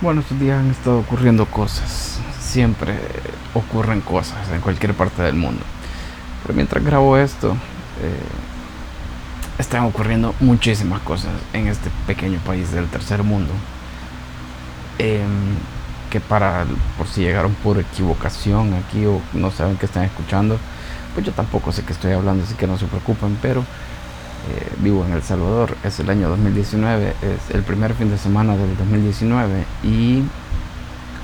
Bueno, estos días han estado ocurriendo cosas. Siempre ocurren cosas en cualquier parte del mundo. Pero mientras grabo esto, eh, están ocurriendo muchísimas cosas en este pequeño país del tercer mundo. Em, que para, por si llegaron por equivocación aquí o no saben que están escuchando, pues yo tampoco sé que estoy hablando, así que no se preocupen, pero vivo en El Salvador, es el año 2019, es el primer fin de semana del 2019 y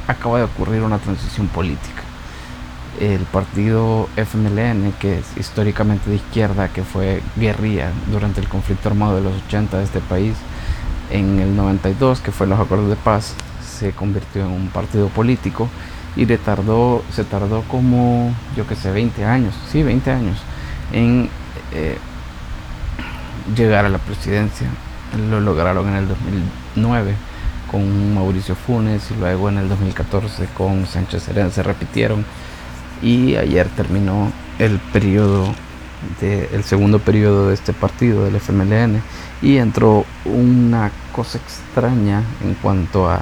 acaba de ocurrir una transición política. El partido FMLN, que es históricamente de izquierda, que fue guerrilla durante el conflicto armado de los 80 de este país, en el 92, que fue los acuerdos de paz, se convirtió en un partido político y le tardó, se tardó como, yo que sé, 20 años, sí, 20 años, en eh, llegar a la presidencia. Lo lograron en el 2009 con Mauricio Funes y luego en el 2014 con Sánchez Serén se repitieron y ayer terminó el periodo de, el segundo periodo de este partido del FMLN y entró una cosa extraña en cuanto a,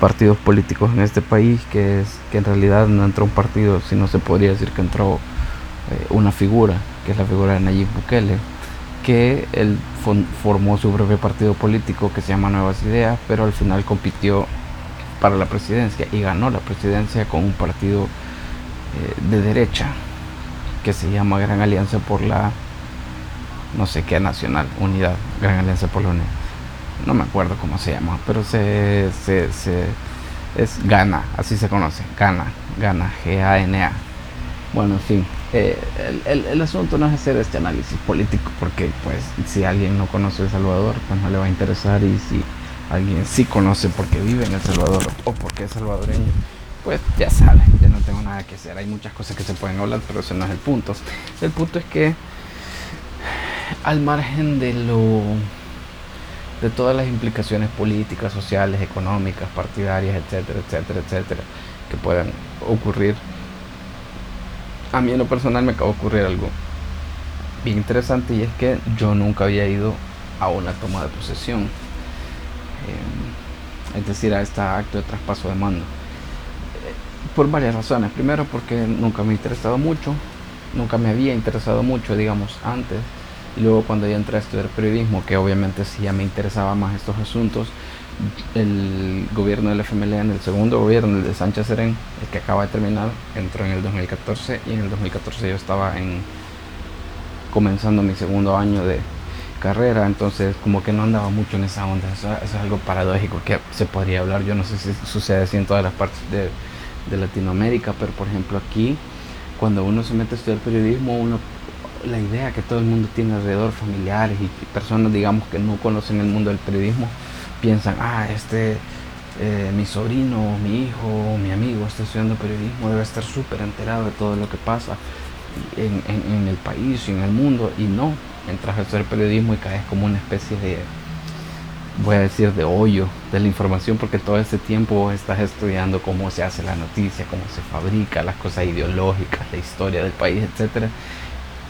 partidos políticos en este país que es que en realidad no entró un partido sino se podría decir que entró eh, una figura que es la figura de Nayib Bukele que él formó su propio partido político que se llama Nuevas Ideas, pero al final compitió para la presidencia y ganó la presidencia con un partido eh, de derecha que se llama Gran Alianza por la no sé qué nacional, unidad, Gran Alianza por la Unidad. No me acuerdo cómo se llama, pero se, se, es Gana, así se conoce, Gana, Gana, G-A-N-A. Bueno, en fin, eh, el, el, asunto no es hacer este análisis político, porque pues si alguien no conoce El Salvador, pues no le va a interesar, y si alguien sí conoce porque vive en El Salvador o porque es salvadoreño, pues ya sabe, ya no tengo nada que hacer. Hay muchas cosas que se pueden hablar, pero ese no es el punto. El punto es que al margen de lo de todas las implicaciones políticas, sociales, económicas, partidarias, etcétera, etcétera, etcétera, que puedan ocurrir a mí en lo personal me acaba de ocurrir algo bien interesante y es que yo nunca había ido a una toma de posesión. Eh, es decir, a este acto de traspaso de mando. Eh, por varias razones. Primero porque nunca me ha interesado mucho, nunca me había interesado mucho, digamos, antes. Y luego cuando ya entré a estudiar periodismo, que obviamente sí ya me interesaba más estos asuntos, el gobierno del FMLN, el segundo gobierno, el de Sánchez Serén, el que acaba de terminar, entró en el 2014 y en el 2014 yo estaba en comenzando mi segundo año de carrera, entonces como que no andaba mucho en esa onda, eso, es algo paradójico que se podría hablar, yo no sé si sucede así en todas las partes de, de Latinoamérica, pero por ejemplo aquí, cuando uno se mete a estudiar periodismo, uno la idea que todo el mundo tiene alrededor, familiares y personas digamos que no conocen el mundo del periodismo, piensan, ah, este, eh, mi sobrino, mi hijo, mi amigo está estudiando periodismo, debe estar súper enterado de todo lo que pasa en, el país y en el mundo. Y no, entras a hacer periodismo y caes como una especie de, voy a decir, de hoyo de la información, porque todo ese tiempo estás estudiando cómo se hace la noticia, cómo se fabrica, las cosas ideológicas, la historia del país, etcétera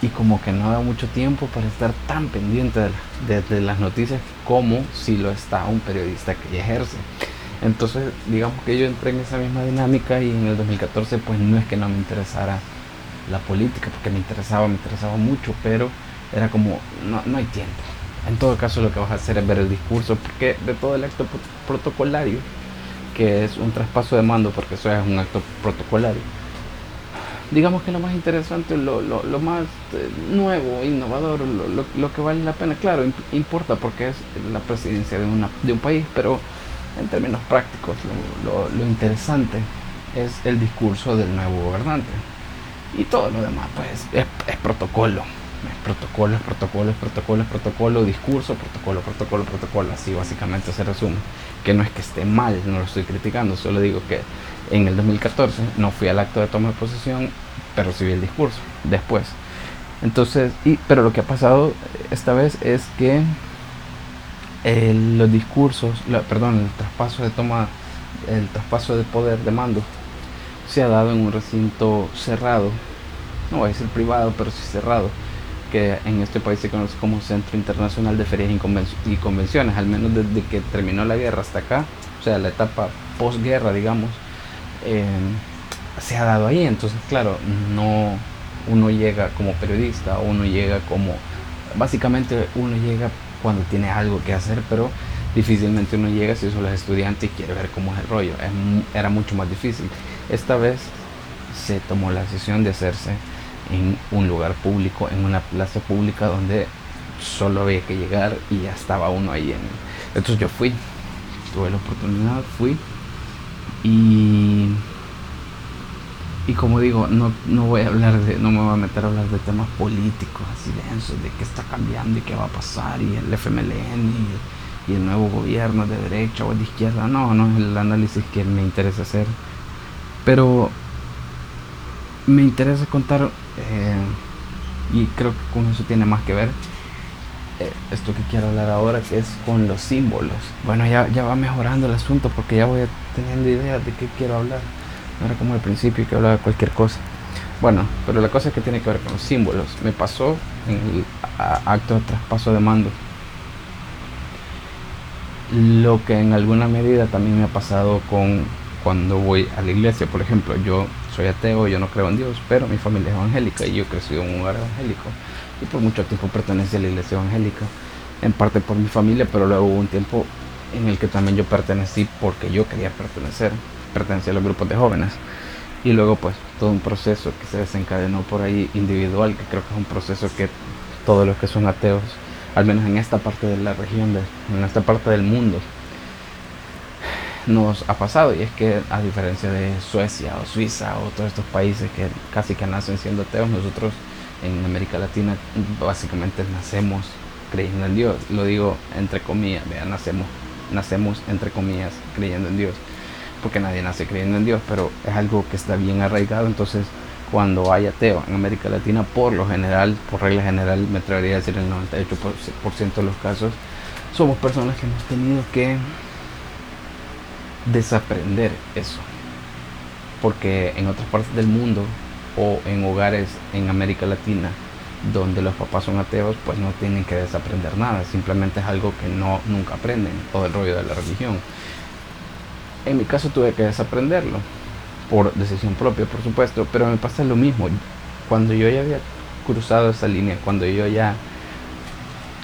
y como que no da mucho tiempo para estar tan pendiente de, las noticias como si lo está un periodista que ejerce. Entonces, digamos que yo entré en esa misma dinámica y en el 2014 pues no es que no me interesara la política, porque me interesaba, me interesaba mucho, pero era como, no, no hay tiempo. En todo caso lo que vas a hacer es ver el discurso, porque de todo el acto protocolario, que es un traspaso de mando, porque eso es un acto protocolario, digamos que lo más interesante, lo, lo, más eh, nuevo, innovador, lo, lo, que vale la pena, claro, importa porque es la presidencia de, una, de un país, pero en términos prácticos, lo, interesante es el discurso del nuevo gobernante. Y todo lo demás, pues, es, es protocolo. Es protocolo, es protocolo, es protocolo, es protocolo, discurso, protocolo, protocolo, protocolo. Así básicamente se resume. Que no es que esté mal, no lo estoy criticando, solo digo que en el 2014 no fui al acto de toma de posesión, pero recibí el discurso después. Entonces, y, pero lo que ha pasado esta vez es que los discursos, perdón, el traspaso de toma, el traspaso de poder de mando se ha dado en un recinto cerrado, no voy a decir privado, pero sí cerrado, que en este país se conoce como Centro Internacional de Ferias y Convenciones, al menos desde que terminó la guerra hasta acá, sea, la etapa posguerra, digamos, eh, se ha dado ahí. Entonces, claro, no uno llega como periodista, uno llega como, básicamente uno llega cuando tiene algo que hacer, pero difícilmente uno llega si solo es estudiante y quiere ver cómo es el rollo. era mucho más difícil. Esta vez se tomó la decisión de hacerse en un lugar público, en una plaza pública donde solo había que llegar y ya estaba uno ahí. En... Entonces yo fui, tuve la oportunidad, fui y y como digo, no, no voy a hablar no me voy a meter a hablar de temas políticos así densos, de qué está cambiando y qué va a pasar, y el FMLN y, y el nuevo gobierno de derecha o de izquierda, no, no es el análisis que me interesa hacer. Pero me interesa contar, eh, y creo que con eso tiene más que ver, eh, esto que quiero hablar ahora, que es con los símbolos. Bueno, ya, ya va mejorando el asunto porque ya voy teniendo ideas de qué quiero hablar. Era como al principio que hablaba cualquier cosa. Bueno, pero la cosa es que tiene que ver con los símbolos. Me pasó en el acto de traspaso de mando. Lo que en alguna medida también me ha pasado con cuando voy a la iglesia. Por ejemplo, yo soy ateo, yo no creo en Dios, pero mi familia es evangélica y yo crecido en un lugar evangélico. Y por mucho tiempo pertenecí a la iglesia evangélica. En parte por mi familia, pero luego hubo un tiempo en el que también yo pertenecí porque yo quería pertenecer pertenecía a los grupos de jóvenes. Y luego pues todo un proceso que se desencadenó por ahí individual, que creo que es un proceso que todos los que son ateos, al menos en esta parte de la región, en esta parte del mundo, nos ha pasado. Y es que a diferencia de Suecia o Suiza o todos estos países que casi que nacen siendo ateos, nosotros en América Latina básicamente nacemos creyendo en Dios. Lo digo entre comillas, vean, nacemos, nacemos entre comillas creyendo en Dios porque nadie nace creyendo en Dios, pero es algo que está bien arraigado, entonces cuando hay ateo en América Latina, por lo general, por regla general, me atrevería a decir el 98% de los casos, somos personas que hemos tenido que desaprender eso. Porque en otras partes del mundo o en hogares en América Latina donde los papás son ateos, pues no tienen que desaprender nada, simplemente es algo que no nunca aprenden, todo el rollo de la religión. En mi caso tuve que desaprenderlo, por decisión propia, por supuesto, pero me pasa lo mismo. Cuando yo ya había cruzado esa línea, cuando yo ya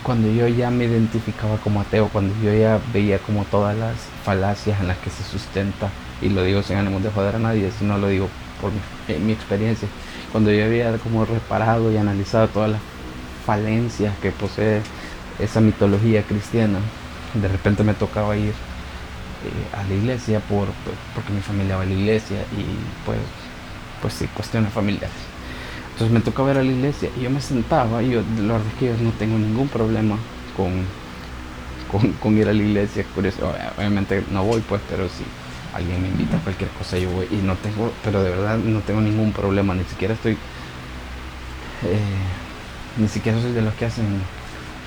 cuando yo ya me identificaba como ateo, cuando yo ya veía como todas las falacias en las que se sustenta, y lo digo sin ánimo de joder a nadie, sino lo digo por mi experiencia, cuando yo había como reparado y analizado todas las falencias que posee esa mitología cristiana, de repente me tocaba ir eh, a la iglesia por, pues, porque mi familia va a la iglesia y pues, pues sí, cuestiones familiares. Entonces me tocaba ir a la iglesia y yo me sentaba y yo, la verdad es que yo no tengo ningún problema con, con, ir a la iglesia. obviamente no voy pues, pero si alguien me invita a cualquier cosa yo voy y no tengo, pero de verdad no tengo ningún problema, ni siquiera estoy, eh, ni siquiera soy de los que hacen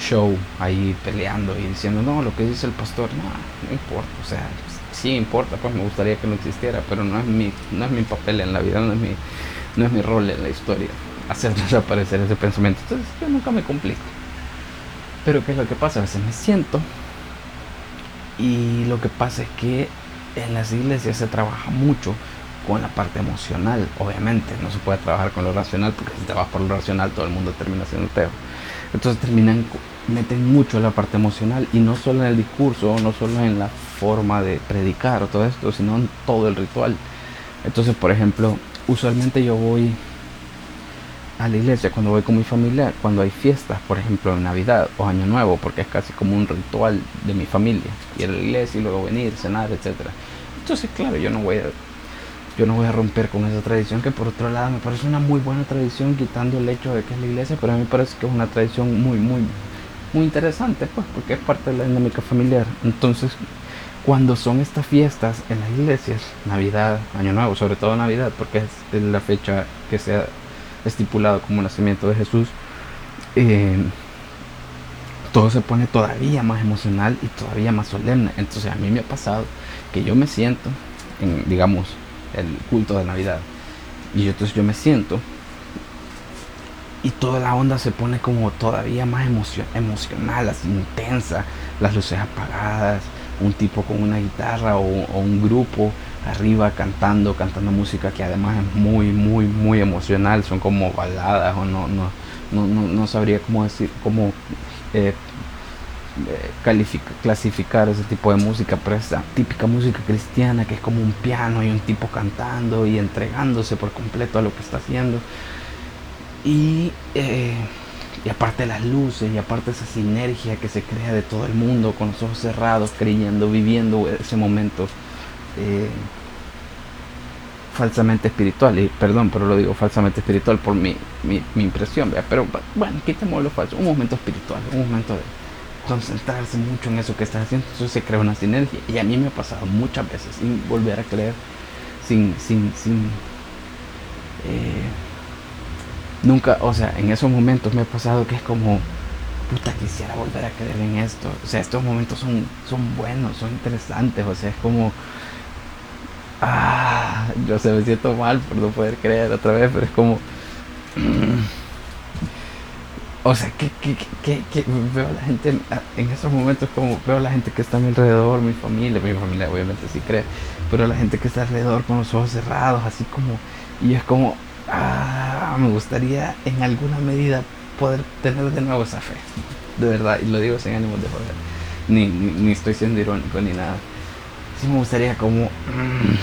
show ahí peleando y diciendo, no, lo que dice el pastor, no, no importa, o sea, sí importa, pues me gustaría que no existiera, pero no es mi, no es mi papel en la vida, no es mi, no es mi rol en la historia hacer desaparecer ese pensamiento. Entonces yo nunca me complico. Pero ¿qué es lo que pasa? A veces me siento y lo que pasa es que en las iglesias se trabaja mucho con la parte emocional, obviamente, no se puede trabajar con lo racional porque si vas por lo racional todo el mundo termina siendo ateo. Entonces terminan, meten mucho la parte emocional y no solo en el discurso, no solo en la forma de predicar o todo esto, sino en todo el ritual. Entonces, por ejemplo, usualmente yo voy a la iglesia cuando voy con mi familia, cuando hay fiestas, por ejemplo en Navidad o Año Nuevo, porque es casi como un ritual de mi familia, ir a la iglesia y luego venir, cenar, etc. Entonces, claro, yo no voy a yo no voy a romper con esa tradición que por otro lado me parece una muy buena tradición quitando el hecho de que es la iglesia, pero a mí me parece que es una tradición muy, muy, muy interesante, pues, porque es parte de la dinámica familiar. Entonces, cuando son estas fiestas en las iglesias, Navidad, Año Nuevo, sobre todo Navidad, porque es la fecha que se ha estipulado como nacimiento de Jesús, eh, todo se pone todavía más emocional y todavía más solemne. Entonces a mí me ha pasado que yo me siento, en, digamos, el culto de Navidad. Y entonces yo me siento y toda la onda se pone como todavía más emocional, así intensa, las luces apagadas, un tipo con una guitarra o, un grupo arriba cantando, cantando música que además es muy, muy, muy emocional, son como baladas o no, no, no, no, sabría cómo decir, cómo eh, eh, clasificar ese tipo de música, pero esa típica música cristiana que es como un piano y un tipo cantando y entregándose por completo a lo que está haciendo. Y, eh, y aparte las luces y aparte esa sinergia que se crea de todo el mundo con los ojos cerrados, creyendo, viviendo ese momento. Eh, falsamente espiritual, y perdón, pero lo digo falsamente espiritual por mi, mi, mi impresión, pero bueno, quitemos lo falso, un momento espiritual, un momento de, concentrarse mucho en eso que estás haciendo, entonces se crea una sinergia. Y a mí me ha pasado muchas veces sin volver a creer, sin, sin, sin, eh, nunca, o sea, en esos momentos me ha pasado que es como, puta, quisiera volver a creer en esto. O sea, estos momentos son, son buenos, son interesantes, o sea, es como, ah, yo se me siento mal por no poder creer otra vez, pero es como... O sea, que, veo a la gente en, esos momentos como veo a la gente que está a mi alrededor, mi familia, mi familia obviamente sí cree, pero la gente que está alrededor con los ojos cerrados, así como, y es como, ah, me gustaría en alguna medida poder tener de nuevo esa fe, de verdad, y lo digo sin ánimo de joder, ni, ni, estoy siendo irónico ni nada, sí me gustaría como, mm,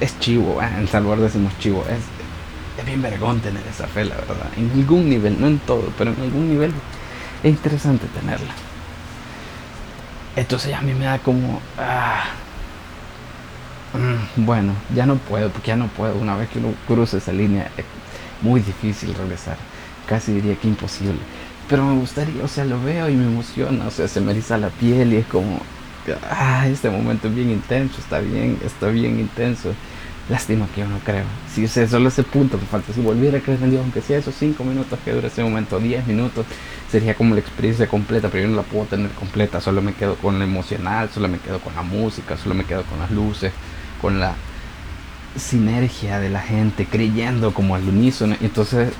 es, chivo, en Salvador decimos chivo, es, es bien vergón tener esa fe, la verdad. En algún nivel, no en todo, pero en algún nivel es interesante tenerla. Entonces a mí me da como, ah, mm, bueno, ya no puedo, porque ya no puedo. Una vez que uno cruza esa línea, es muy difícil regresar. Casi diría que imposible. Pero me gustaría, o sea, lo veo y me emociona, o sea, se me eriza la piel y es como, ah, este momento es bien intenso, está bien, está bien intenso. Lástima que yo no creo. Si ese, solo ese punto me falta. Si volviera a creer en Dios, aunque sea esos 5 minutos que dura ese momento, 10 minutos, sería como la experiencia completa, pero yo no la puedo tener completa. Solo me quedo con lo emocional, solo me quedo con la música, solo me quedo con las luces, con la sinergia de la gente, creyendo como al unísono. Entonces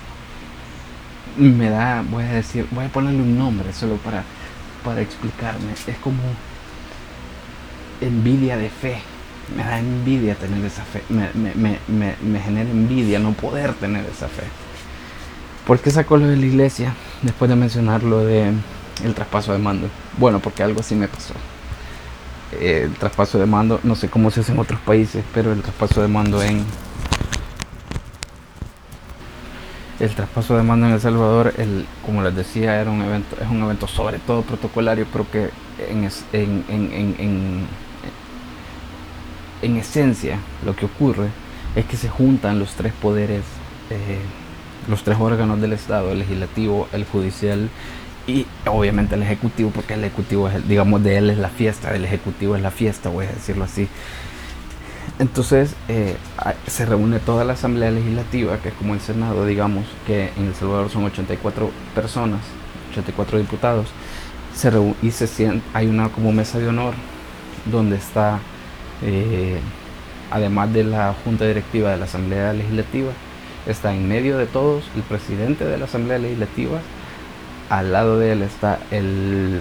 me da, voy a decir, voy a ponerle un nombre solo para, para explicarme. Es como envidia de fe me da envidia tener esa fe, me, me, me, me, genera envidia no poder tener esa fe. ¿Por qué sacó lo de la iglesia después de mencionar lo de el traspaso de mando? Bueno, porque algo así me pasó. el traspaso de mando, no sé cómo se hace en otros países, pero el traspaso de mando en el traspaso de mando en El Salvador, el, como les decía, era un evento, es un evento sobre todo protocolario, pero que en, en, en, en en esencia lo que ocurre es que se juntan los tres poderes, eh, los tres órganos del Estado, el legislativo, el judicial y obviamente el ejecutivo, porque el ejecutivo es, digamos, de él es la fiesta, el ejecutivo es la fiesta, voy a decirlo así. Entonces eh, se reúne toda la Asamblea Legislativa, que es como el Senado, digamos, que en El Salvador son 84 personas, 84 diputados, se y se hay una como mesa de honor donde está eh, además de la Junta Directiva de la Asamblea Legislativa, está en medio de todos el presidente de la Asamblea Legislativa, al lado de él está el,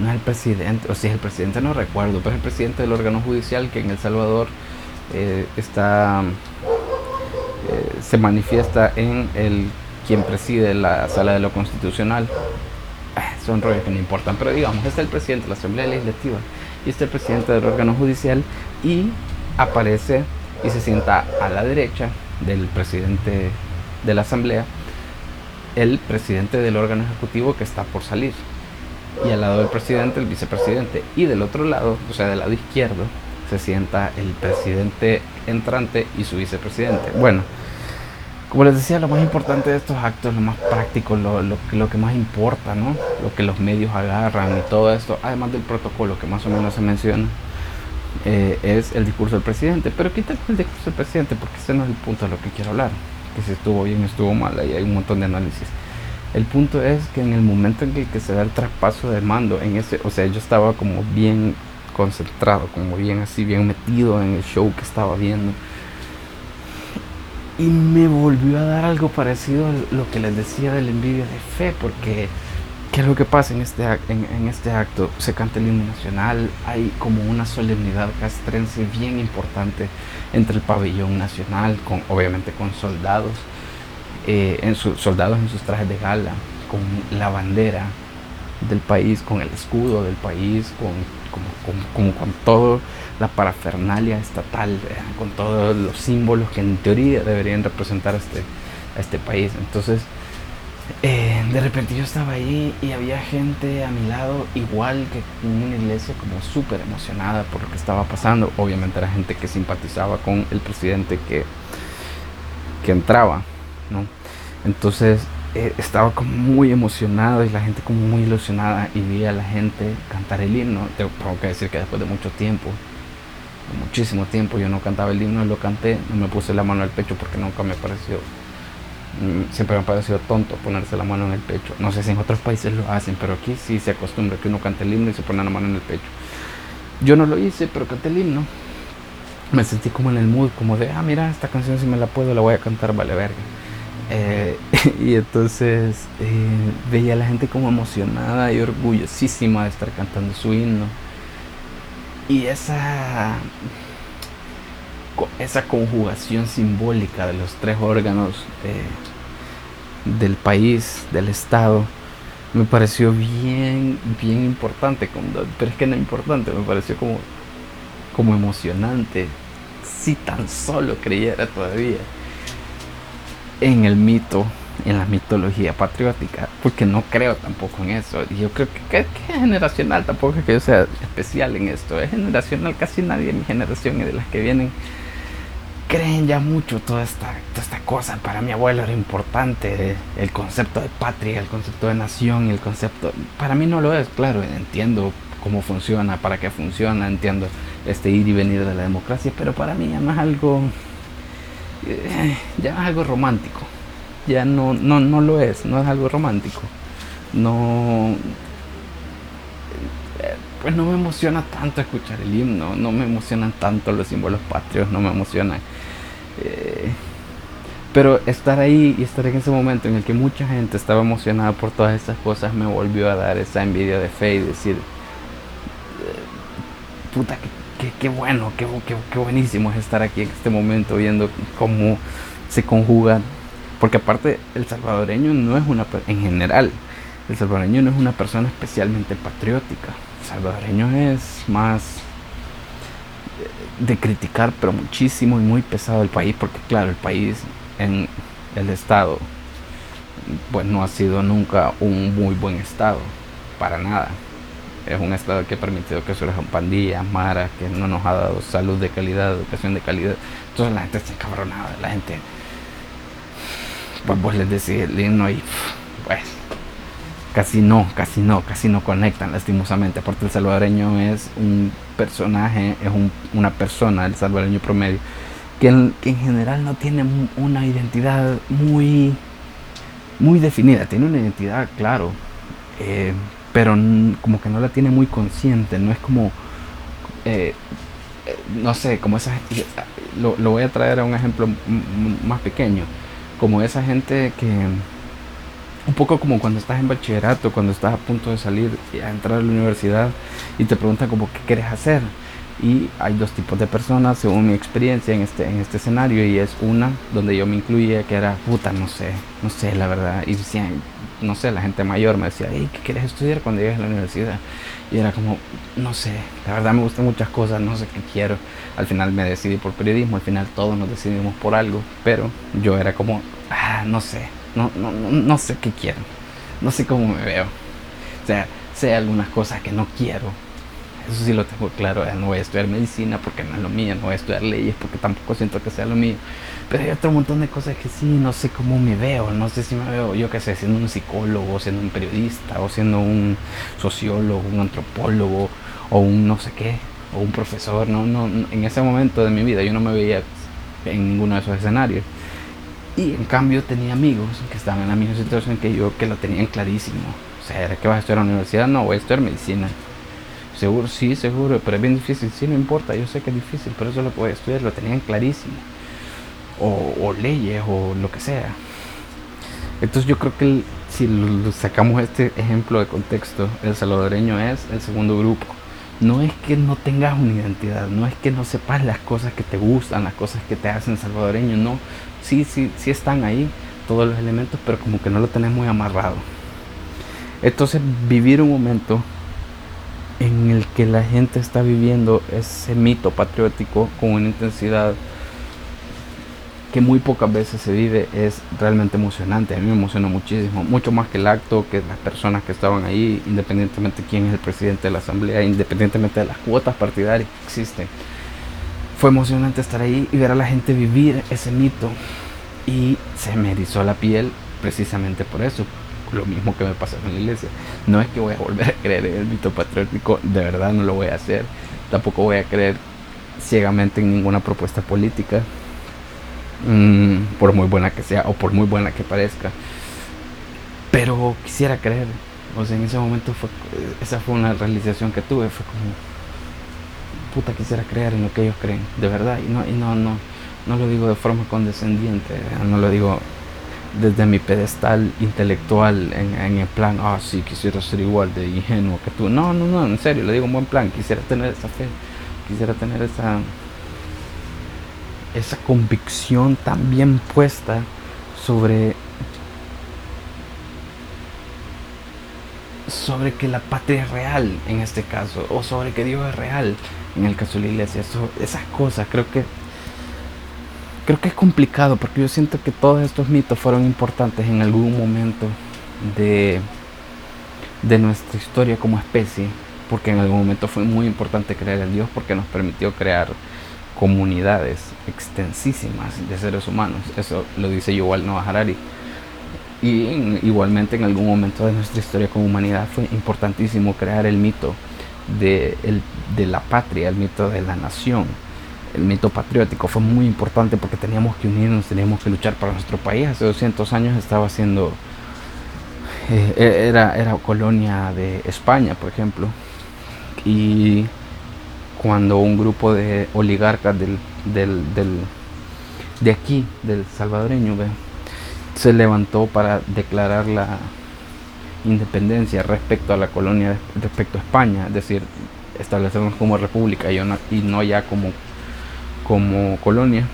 no es el presidente, o si es el presidente no recuerdo, pero es el presidente del órgano judicial que en El Salvador eh, está, eh, se manifiesta en el quien preside la sala de lo constitucional. Ah, son rollos que no importan, pero digamos, está el presidente de la Asamblea Legislativa y este presidente del órgano judicial y aparece y se sienta a la derecha del presidente de la asamblea el presidente del órgano ejecutivo que está por salir y al lado del presidente el vicepresidente y del otro lado, o sea del lado izquierdo, se sienta el presidente entrante y su vicepresidente. Bueno, como les decía, lo más importante de estos actos, lo más práctico, lo, lo, lo, que más importa, ¿no? Lo que los medios agarran y todo esto, además del protocolo que más o menos se menciona, eh, es el discurso del presidente. Pero quítale el discurso del presidente porque ese no es el punto de lo que quiero hablar. Que si estuvo bien, estuvo mal, ahí hay un montón de análisis. El punto es que en el momento en que, se da el traspaso de mando, en ese, o sea, yo estaba como bien concentrado, como bien así, bien metido en el show que estaba viendo y me volvió a dar algo parecido a lo que les decía de la envidia de fe, porque ¿Qué es lo que pasa en este, en, en, este acto? Se canta el himno nacional, hay como una solemnidad castrense bien importante entre el pabellón nacional, con, obviamente con soldados, eh, en sus soldados en sus trajes de gala, con la bandera del país, con el escudo del país, con, con, con toda la parafernalia estatal, eh, con todos los símbolos que en teoría deberían representar a este, a este país. Entonces, eh, de repente yo estaba ahí y había gente a mi lado, igual que en una iglesia, como súper emocionada por lo que estaba pasando. Obviamente era gente que simpatizaba con el presidente que, que entraba, ¿no? Entonces eh, estaba como muy emocionado y la gente como muy ilusionada y vi a la gente cantar el himno. Tengo que decir que después de mucho tiempo, muchísimo tiempo, yo no cantaba el himno, lo canté, no me puse la mano al pecho porque nunca me pareció Mm, siempre me ha parecido tonto ponerse la mano en el pecho. No sé si en otros países lo hacen, pero aquí sí se acostumbra que uno cante el himno y se pone la mano en el pecho. Yo no lo hice, pero canté el himno. Me sentí como en el mood, como de, ah, mira, esta canción si me la puedo, la voy a cantar, vale verga. Eh, y entonces eh, veía a la gente como emocionada y orgullosísima de estar cantando su himno. Y esa esa conjugación simbólica de los tres órganos eh, del país, del Estado, me pareció bien, bien importante, pero es que no importante, me pareció como, como emocionante, si tan solo creyera todavía en el mito, en la mitología patriótica, porque no creo tampoco en eso. Y yo creo que, es generacional, tampoco que yo sea especial en esto, es generacional, casi nadie de mi generación y de las que vienen creen ya mucho toda esta, esta cosa. Para mi abuelo era importante el concepto de patria, el concepto de nación, el concepto... Para mí no lo es, claro, entiendo cómo funciona, para qué funciona, entiendo este ir y venir de la democracia, pero para mí ya no es algo... Eh, ya es algo romántico. Ya no, no, no lo es, no es algo romántico. No, pues no me emociona tanto escuchar el himno, no me emocionan tanto los símbolos patrios, no me emocionan. Eh, pero estar ahí y estar en ese momento en el que mucha gente estaba emocionada por todas esas cosas me volvió a dar esa envidia de fe y decir, eh, puta, qué, bueno, qué, buenísimo es estar aquí en este momento viendo cómo se conjugan. Porque aparte el salvadoreño no es una, en general, el salvadoreño no es una persona especialmente patriótica salvadoreño es más de criticar, pero muchísimo y muy pesado el país, porque claro, el país en el estado, pues no ha sido nunca un muy buen estado, para nada. Es un estado que ha permitido que surjan pandillas, maras, que no nos ha dado salud de calidad, educación de calidad. Entonces la gente está encabronada, la gente, pues vos les decís el himno y pues casi no, casi no, casi no conectan lastimosamente. Aparte el salvadoreño es un personaje, es una persona, el salvadoreño promedio, que en, general no tiene una identidad muy, muy definida. Tiene una identidad, claro, eh, pero como que no la tiene muy consciente. No es como, eh, eh, no sé, como esa... Lo, lo voy a traer a un ejemplo más pequeño. Como esa gente que un poco como cuando estás en bachillerato, cuando estás a punto de salir a entrar a la universidad y te preguntan como qué quieres hacer. Y hay dos tipos de personas, según mi experiencia en este, en este escenario, y es una donde yo me incluía, que era, puta, no sé, no sé, la verdad. Y decían, no sé, la gente mayor me decía, hey, ¿qué quieres estudiar cuando llegues a la universidad? Y era como, no sé, la verdad me gustan muchas cosas, no sé qué quiero. Al final me decidí por periodismo, al final todos nos decidimos por algo, pero yo era como, ah, no sé, no, no, no, sé qué quiero. No sé cómo me veo. O sea, sé algunas cosas que no quiero. Eso sí lo tengo claro. No voy a estudiar medicina porque no es lo mío. No voy a estudiar leyes porque tampoco siento que sea lo mío. Pero hay otro montón de cosas que sí, no sé cómo me veo. No sé si me veo, yo qué sé, siendo un psicólogo, siendo un periodista, o siendo un sociólogo, un antropólogo, o un no sé qué, o un profesor. No, no, en ese momento de mi vida yo no me veía en ninguno de esos escenarios. Y en cambio tenía amigos que estaban en la misma situación que yo, que lo tenían clarísimo. O sea, ¿era que vas a estudiar en la universidad? No, voy a estudiar medicina. Seguro, sí, seguro, pero es bien difícil. Sí, no importa, yo sé que es difícil, pero eso es lo que estudiar, lo tenían clarísimo. O, o leyes, o lo que sea. Entonces yo creo que si sacamos este ejemplo de contexto, el salvadoreño es el segundo grupo. No es que no tengas una identidad, no es que no sepas las cosas que te gustan, las cosas que te hacen salvadoreño, no. Sí, sí, sí están ahí todos los elementos, pero como que no lo tenés muy amarrado. Entonces vivir un momento que la gente está viviendo ese mito patriótico con una intensidad que muy pocas veces se vive es realmente emocionante. A mí me emociona muchísimo, mucho más que el acto, que las personas que estaban ahí, independientemente de quién es el presidente de la asamblea, independientemente de las cuotas partidarias que existen. Fue emocionante estar ahí y ver a la gente vivir ese mito y se me erizó la piel precisamente por eso. Lo mismo que me pasó en la iglesia. No es que voy a volver a creer en el mito patriótico, de verdad no lo voy a hacer. Tampoco voy a creer ciegamente en ninguna propuesta política Mm, por muy buena que sea o por muy buena que parezca. Pero quisiera creer, o sea, en ese momento fue, esa fue una realización que tuve, fue como, puta, quisiera creer en lo que ellos creen, de verdad, y no, y no, no, no lo digo de forma condescendiente, no lo digo desde mi pedestal intelectual en, en, el plan, ah, sí, quisiera ser igual de ingenuo que tú. No, no, no, en serio, le digo en buen plan, quisiera tener esa fe, quisiera tener esa, esa convicción tan bien puesta sobre sobre que la patria es real en este caso o sobre que Dios es real en el caso de la iglesia esas cosas creo que creo que es complicado porque yo siento que todos estos mitos fueron importantes en algún momento de de nuestra historia como especie porque en algún momento fue muy importante creer en Dios porque nos permitió crear comunidades extensísimas de seres humanos. Eso lo dice Yuval Noah Harari. Y igualmente en algún momento de nuestra historia como humanidad fue importantísimo crear el mito de, de la patria, el mito de la nación, el mito patriótico. Fue muy importante porque teníamos que unirnos, teníamos que luchar para nuestro país. Hace 200 años estaba siendo, eh, era, era colonia de España, por ejemplo. Y cuando un grupo de oligarcas del, de aquí, del salvadoreño, se levantó para declarar la independencia respecto a la colonia, respecto a España, es decir, establecernos como república y no, y no ya como, como colonia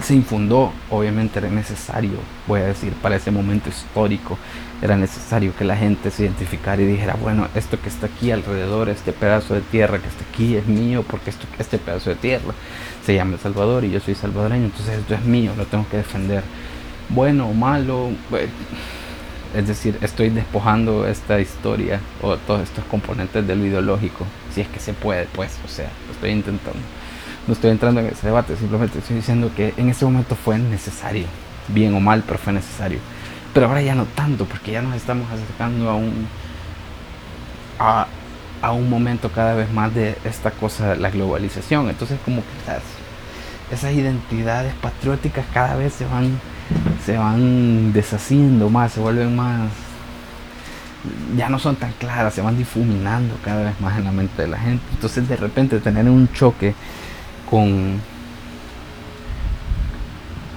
se infundó, obviamente era necesario, voy a decir, para ese momento histórico, era necesario que la gente se identificara y dijera, bueno, esto que está aquí alrededor, este pedazo de tierra que está aquí es mío, porque esto, este pedazo de tierra se llama El Salvador y yo soy salvadoreño, entonces esto es mío, lo tengo que defender. Bueno o malo, pues, es decir, estoy despojando esta historia o todos estos componentes de lo ideológico, si es que se puede, pues, o sea, lo estoy intentando no estoy entrando en ese debate, simplemente estoy diciendo que en ese momento fue necesario, bien o mal, pero fue necesario. Pero ahora ya no tanto, porque ya nos estamos acercando a un, a, a un momento cada vez más de esta cosa, la globalización. Entonces como que esas identidades patrióticas cada vez se van, se van deshaciendo más, se vuelven más ya no son tan claras, se van difuminando cada vez más en la mente de la gente. Entonces de repente tener un choque con,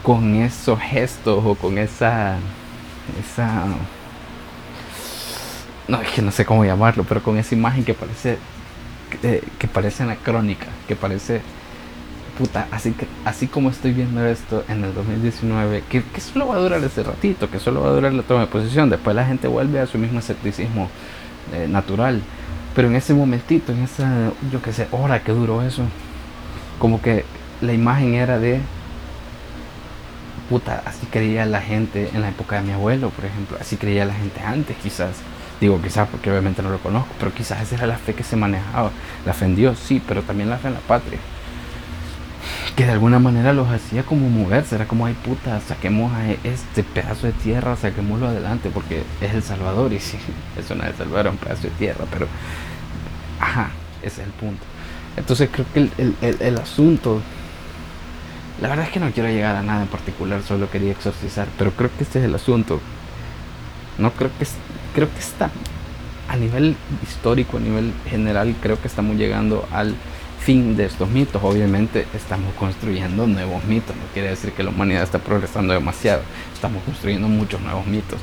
con esos gestos o con esa, esa, no es que no sé cómo llamarlo, pero con esa imagen que parece, que, que parece anacrónica, que parece, puta, así, que, así como estoy viendo esto en el 2019, que, que solo va a durar ese ratito, que solo va a durar la toma de posición, después la gente vuelve a su mismo escepticismo eh, natural. Pero en ese momentito, en esa, yo qué sé, hora que duró eso, como que la imagen era de puta, así creía la gente en la época de mi abuelo, por ejemplo, así creía la gente antes, quizás. Digo quizás porque obviamente no lo conozco, pero quizás esa era la fe que se manejaba. La fe en Dios, sí, pero también la fe en la patria. Que de alguna manera los hacía como moverse, era como, ay puta, saquemos a este pedazo de tierra, saquémoslo adelante, porque es el Salvador, y sí, eso no es Salvador, es un pedazo de tierra, pero, ajá, ese es el punto. Entonces creo que el, asunto, la verdad es que no quiero llegar a nada en particular, solo quería exorcizar, pero creo que este es el asunto. No creo que creo que está a nivel histórico, a nivel general, creo que estamos llegando al fin de estos mitos. Obviamente estamos construyendo nuevos mitos, no quiere decir que la humanidad está progresando demasiado, estamos construyendo muchos nuevos mitos.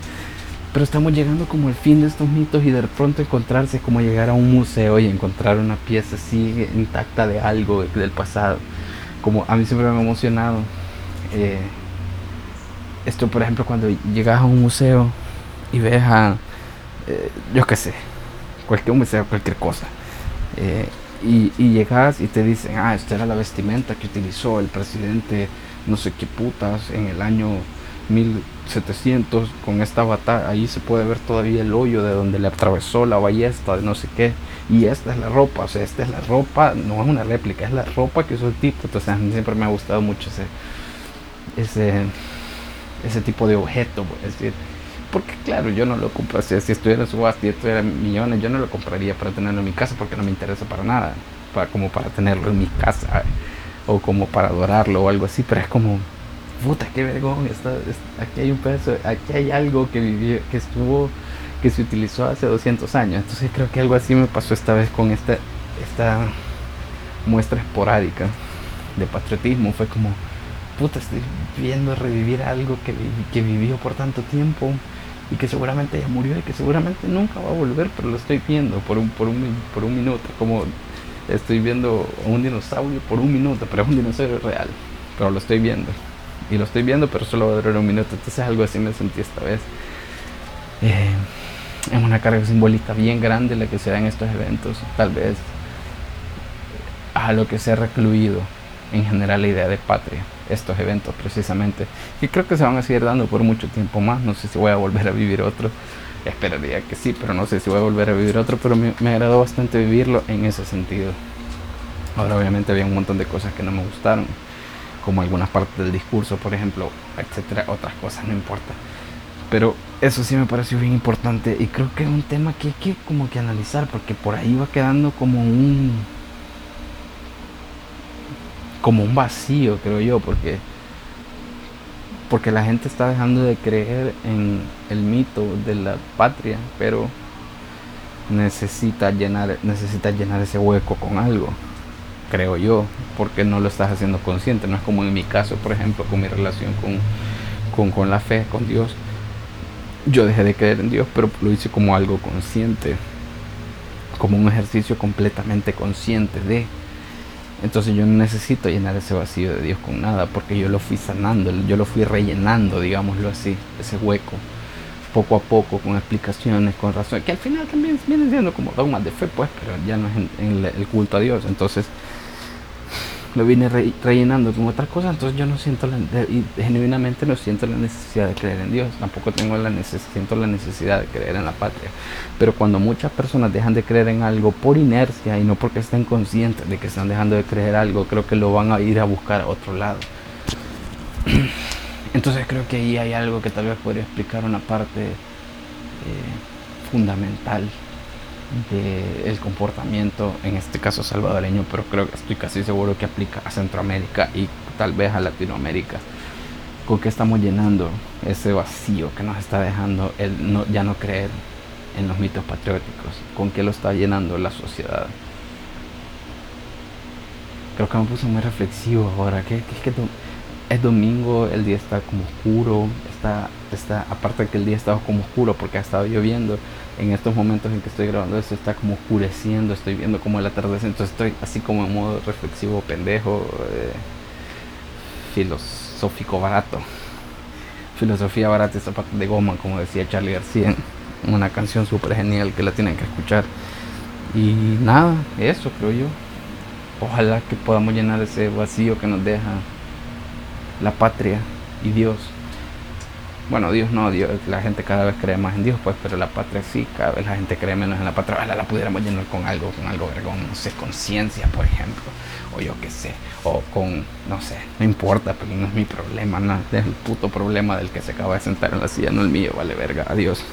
Pero estamos llegando como al fin de estos mitos y de pronto encontrarse como llegar a un museo y encontrar una pieza así intacta de algo del pasado. Como a mí siempre me ha emocionado. Eh, esto, por ejemplo, cuando llegas a un museo y ves a, eh, yo qué sé, cualquier museo, cualquier cosa. Eh, y, y, llegas y te dicen, ah, esta era la vestimenta que utilizó el presidente, no sé qué putas, en el año 1700 con esta batalla. Ahí se puede ver todavía el hoyo de donde le atravesó la ballesta de no sé qué. Y esta es la ropa, o sea, esta es la ropa, no es una réplica, es la ropa que usó el tipo. Entonces a siempre me ha gustado mucho ese, ese, tipo de objeto, es decir. Porque claro, yo no lo compro, si, si estuviera en subasta y estuviera millones, yo no lo compraría para tenerlo en mi casa porque no me interesa para nada, para, como para tenerlo en mi casa o como para adorarlo o algo así, pero es como puta, qué vergón, está, aquí hay un pedazo, aquí hay algo que vivió, que estuvo, que se utilizó hace 200 años. Entonces creo que algo así me pasó esta vez con esta, esta muestra esporádica de patriotismo. Fue como, puta, estoy viendo revivir algo que, que vivió por tanto tiempo y que seguramente ya murió y que seguramente nunca va a volver, pero lo estoy viendo por un, por un, por un minuto, como estoy viendo un dinosaurio por un minuto, pero es un dinosaurio real, pero lo estoy viendo y lo estoy viendo, pero solo va a durar un minuto. Entonces algo así me sentí esta vez. Eh, es una carga simbólica bien grande la que se da en estos eventos. Tal vez a lo que se ha recluido en general la idea de patria, estos eventos precisamente. Y creo que se van a seguir dando por mucho tiempo más. No sé si voy a volver a vivir otro. Esperaría que sí, pero no sé si voy a volver a vivir otro. Pero me, me agradó bastante vivirlo en ese sentido. Ahora obviamente había un montón de cosas que no me gustaron como algunas partes del discurso, por ejemplo, etcétera, otras cosas, no importa. Pero eso sí me pareció bien importante y creo que es un tema que hay que como que analizar porque por ahí va quedando como un como un vacío, creo yo, porque porque la gente está dejando de creer en el mito de la patria, pero necesita llenar necesita llenar ese hueco con algo creo yo, porque no lo estás haciendo consciente. No es como en mi caso, por ejemplo, con mi relación con, con, la fe, con Dios. Yo dejé de creer en Dios, pero lo hice como algo consciente, como un ejercicio completamente consciente de. Entonces yo no necesito llenar ese vacío de Dios con nada, porque yo lo fui sanando, yo lo fui rellenando, digámoslo así, ese hueco, poco a poco, con explicaciones, con razones, que al final también vienen siendo como dogmas de fe, pues, pero ya no es en el culto a Dios. Entonces, lo vine rellenando con otras cosas, entonces yo no siento, la, y genuinamente no siento la necesidad de creer en Dios, tampoco tengo la siento la necesidad de creer en la patria. Pero cuando muchas personas dejan de creer en algo por inercia y no porque estén conscientes de que están dejando de creer algo, creo que lo van a ir a buscar a otro lado. Entonces creo que ahí hay algo que tal vez podría explicar una parte eh, fundamental del comportamiento, en este caso salvadoreño, pero creo que estoy casi seguro que aplica a Centroamérica y tal vez a Latinoamérica. ¿Con qué estamos llenando ese vacío que nos está dejando el no, ya no creer en los mitos patrióticos? ¿Con qué lo está llenando la sociedad? Creo que me puse muy reflexivo ahora. que, es que es domingo, el día está como oscuro, está, está, aparte de que el día está como oscuro porque ha estado lloviendo, en estos momentos en que estoy grabando esto está como oscureciendo, estoy viendo como el atardecer, entonces estoy así como en modo reflexivo, pendejo, eh, filosófico barato. Filosofía barata y zapatos de goma, como decía Charlie García, una canción súper genial que la tienen que escuchar. Y nada, eso creo yo. Ojalá que podamos llenar ese vacío que nos deja la patria y Dios. Bueno, Dios no, Dios, la gente cada vez cree más en Dios, pues, pero la patria sí, cada vez la gente cree menos en la patria. Ojalá la pudiéramos llenar con algo, con algo vergón, no sé, conciencia, por ejemplo, o yo qué sé, o con, no sé, no importa, pero no es mi problema, no, es el puto problema del que se acaba de sentar en la silla, no el mío, vale verga, adiós.